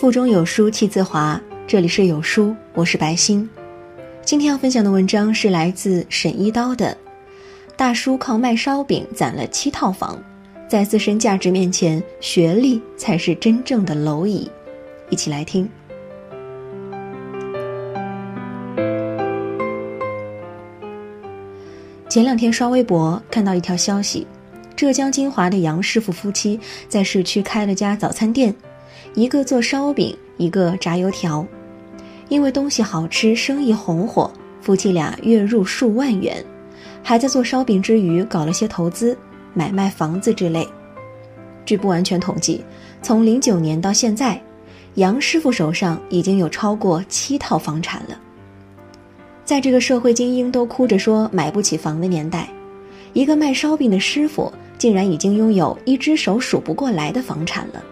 腹中有书气自华，这里是有书，我是白欣。今天要分享的文章是来自沈一刀的《大叔靠卖烧饼攒了七套房》，在自身价值面前，学历才是真正的蝼蚁。一起来听。前两天刷微博看到一条消息，浙江金华的杨师傅夫妻在市区开了家早餐店，一个做烧饼，一个炸油条。因为东西好吃，生意红火，夫妻俩月入数万元，还在做烧饼之余搞了些投资，买卖房子之类。据不完全统计，从零九年到现在，杨师傅手上已经有超过七套房产了。在这个社会精英都哭着说买不起房的年代，一个卖烧饼的师傅竟然已经拥有一只手数不过来的房产了。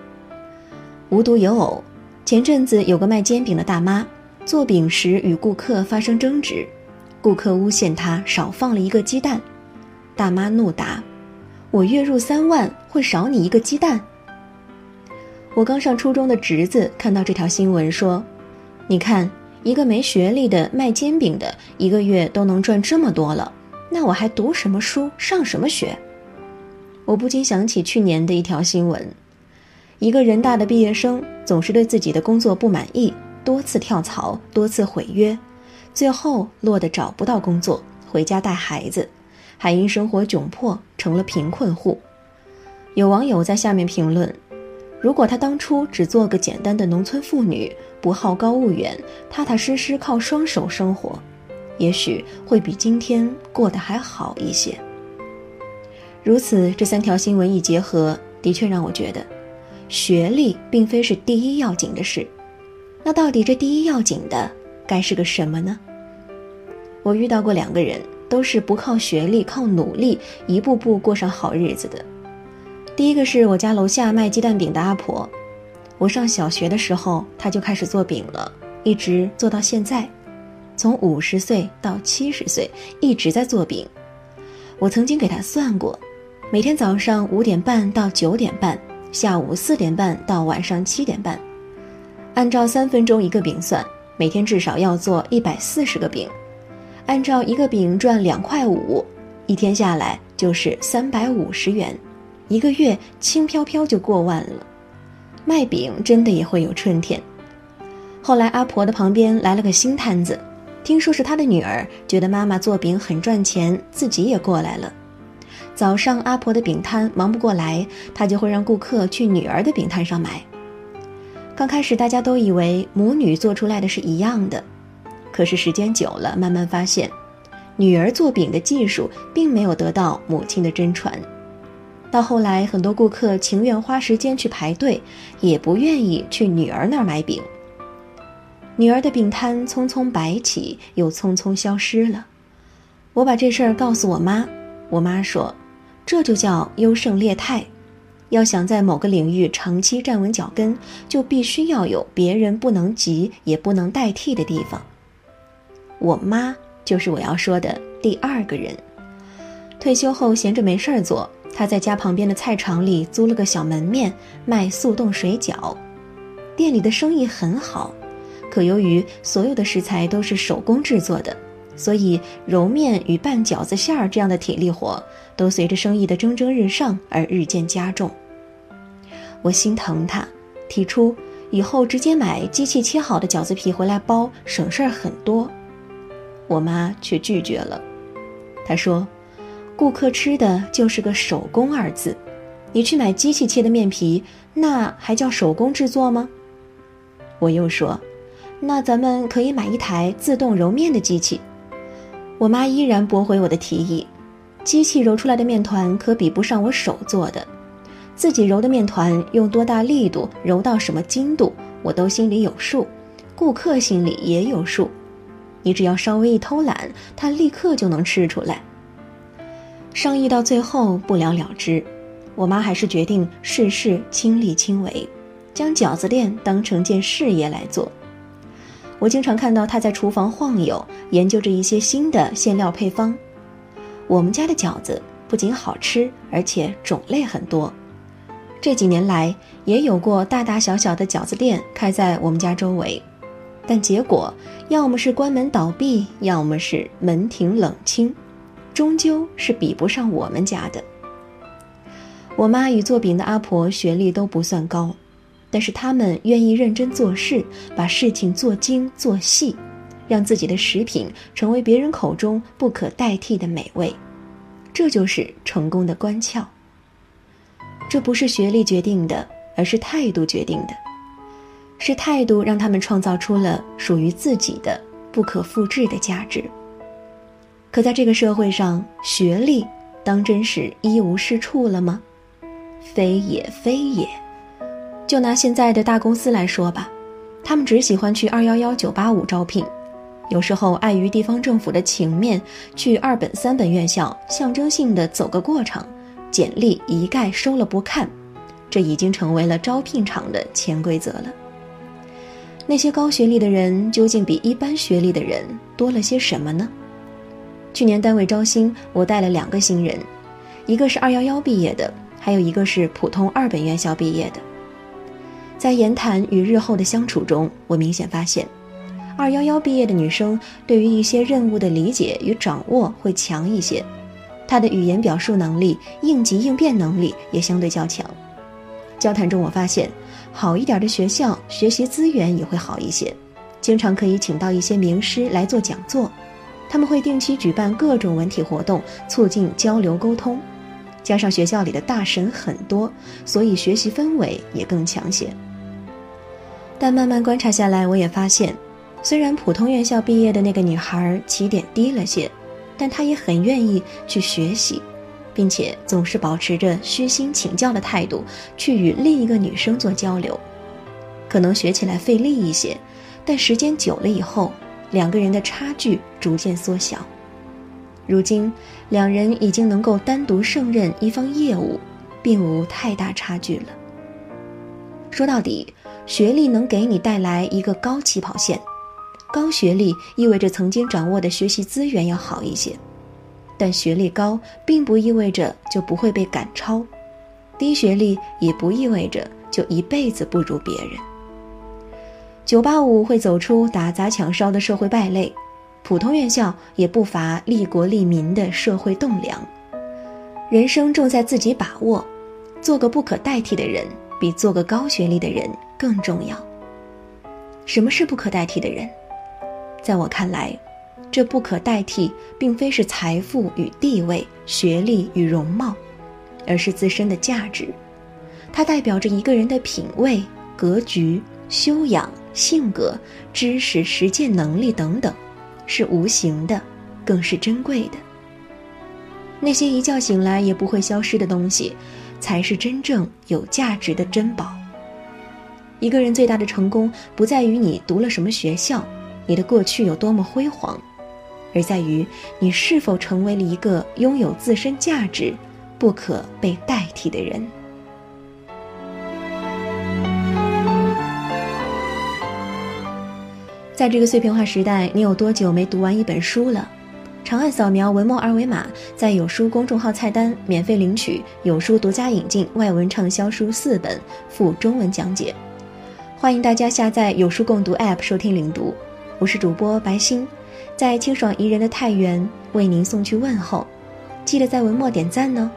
无独有偶，前阵子有个卖煎饼的大妈，做饼时与顾客发生争执，顾客诬陷她少放了一个鸡蛋，大妈怒答：“我月入三万，会少你一个鸡蛋？”我刚上初中的侄子看到这条新闻说：“你看。”一个没学历的卖煎饼的，一个月都能赚这么多了，那我还读什么书，上什么学？我不禁想起去年的一条新闻：一个人大的毕业生总是对自己的工作不满意，多次跳槽，多次毁约，最后落得找不到工作，回家带孩子，还因生活窘迫成了贫困户。有网友在下面评论。如果她当初只做个简单的农村妇女，不好高骛远，踏踏实实靠双手生活，也许会比今天过得还好一些。如此，这三条新闻一结合，的确让我觉得，学历并非是第一要紧的事。那到底这第一要紧的该是个什么呢？我遇到过两个人，都是不靠学历，靠努力，一步步过上好日子的。第一个是我家楼下卖鸡蛋饼的阿婆，我上小学的时候，她就开始做饼了，一直做到现在，从五十岁到七十岁一直在做饼。我曾经给她算过，每天早上五点半到九点半，下午四点半到晚上七点半，按照三分钟一个饼算，每天至少要做一百四十个饼，按照一个饼赚两块五，一天下来就是三百五十元。一个月轻飘飘就过万了，卖饼真的也会有春天。后来阿婆的旁边来了个新摊子，听说是她的女儿，觉得妈妈做饼很赚钱，自己也过来了。早上阿婆的饼摊忙不过来，她就会让顾客去女儿的饼摊上买。刚开始大家都以为母女做出来的是一样的，可是时间久了，慢慢发现，女儿做饼的技术并没有得到母亲的真传。到后来，很多顾客情愿花时间去排队，也不愿意去女儿那儿买饼。女儿的饼摊匆匆摆起，又匆匆消失了。我把这事儿告诉我妈，我妈说：“这就叫优胜劣汰。要想在某个领域长期站稳脚跟，就必须要有别人不能及也不能代替的地方。”我妈就是我要说的第二个人。退休后闲着没事儿做。他在家旁边的菜场里租了个小门面，卖速冻水饺，店里的生意很好。可由于所有的食材都是手工制作的，所以揉面与拌饺子馅儿这样的体力活，都随着生意的蒸蒸日上而日渐加重。我心疼他，提出以后直接买机器切好的饺子皮回来包，省事儿很多。我妈却拒绝了，她说。顾客吃的就是个手工二字，你去买机器切的面皮，那还叫手工制作吗？我又说，那咱们可以买一台自动揉面的机器。我妈依然驳回我的提议，机器揉出来的面团可比不上我手做的，自己揉的面团用多大力度揉到什么精度，我都心里有数，顾客心里也有数，你只要稍微一偷懒，他立刻就能吃出来。商议到最后不了了之，我妈还是决定事事亲力亲为，将饺子店当成件事业来做。我经常看到他在厨房晃悠，研究着一些新的馅料配方。我们家的饺子不仅好吃，而且种类很多，这几年来也有过大大小小的饺子店开在我们家周围，但结果要么是关门倒闭，要么是门庭冷清，终究是比不上我们家的。我妈与做饼的阿婆学历都不算高，但是他们愿意认真做事，把事情做精做细，让自己的食品成为别人口中不可代替的美味，这就是成功的关窍。这不是学历决定的，而是态度决定的。是态度让他们创造出了属于自己的不可复制的价值。可在这个社会上，学历当真是一无是处了吗？非也非也。就拿现在的大公司来说吧，他们只喜欢去二幺幺九八五招聘，有时候碍于地方政府的情面，去二本三本院校象征性的走个过场。简历一概收了不看，这已经成为了招聘场的潜规则了。那些高学历的人究竟比一般学历的人多了些什么呢？去年单位招新，我带了两个新人，一个是二幺幺毕业的，还有一个是普通二本院校毕业的。在言谈与日后的相处中，我明显发现，二幺幺毕业的女生对于一些任务的理解与掌握会强一些。她的语言表述能力、应急应变能力也相对较强。交谈中，我发现，好一点的学校学习资源也会好一些，经常可以请到一些名师来做讲座。他们会定期举办各种文体活动，促进交流沟通。加上学校里的大神很多，所以学习氛围也更强些。但慢慢观察下来，我也发现，虽然普通院校毕业的那个女孩起点低了些。但她也很愿意去学习，并且总是保持着虚心请教的态度去与另一个女生做交流。可能学起来费力一些，但时间久了以后，两个人的差距逐渐缩小。如今，两人已经能够单独胜任一方业务，并无太大差距了。说到底，学历能给你带来一个高起跑线。高学历意味着曾经掌握的学习资源要好一些，但学历高并不意味着就不会被赶超，低学历也不意味着就一辈子不如别人。九八五会走出打砸抢烧的社会败类，普通院校也不乏利国利民的社会栋梁。人生重在自己把握，做个不可代替的人，比做个高学历的人更重要。什么是不可代替的人？在我看来，这不可代替，并非是财富与地位、学历与容貌，而是自身的价值。它代表着一个人的品味、格局、修养、性格、知识、实践能力等等，是无形的，更是珍贵的。那些一觉醒来也不会消失的东西，才是真正有价值的珍宝。一个人最大的成功，不在于你读了什么学校。你的过去有多么辉煌，而在于你是否成为了一个拥有自身价值、不可被代替的人。在这个碎片化时代，你有多久没读完一本书了？长按扫描文末二维码，在有书公众号菜单免费领取有书独家引进外文畅销书四本，附中文讲解。欢迎大家下载有书共读 App 收听领读。我是主播白星，在清爽宜人的太原为您送去问候，记得在文末点赞呢。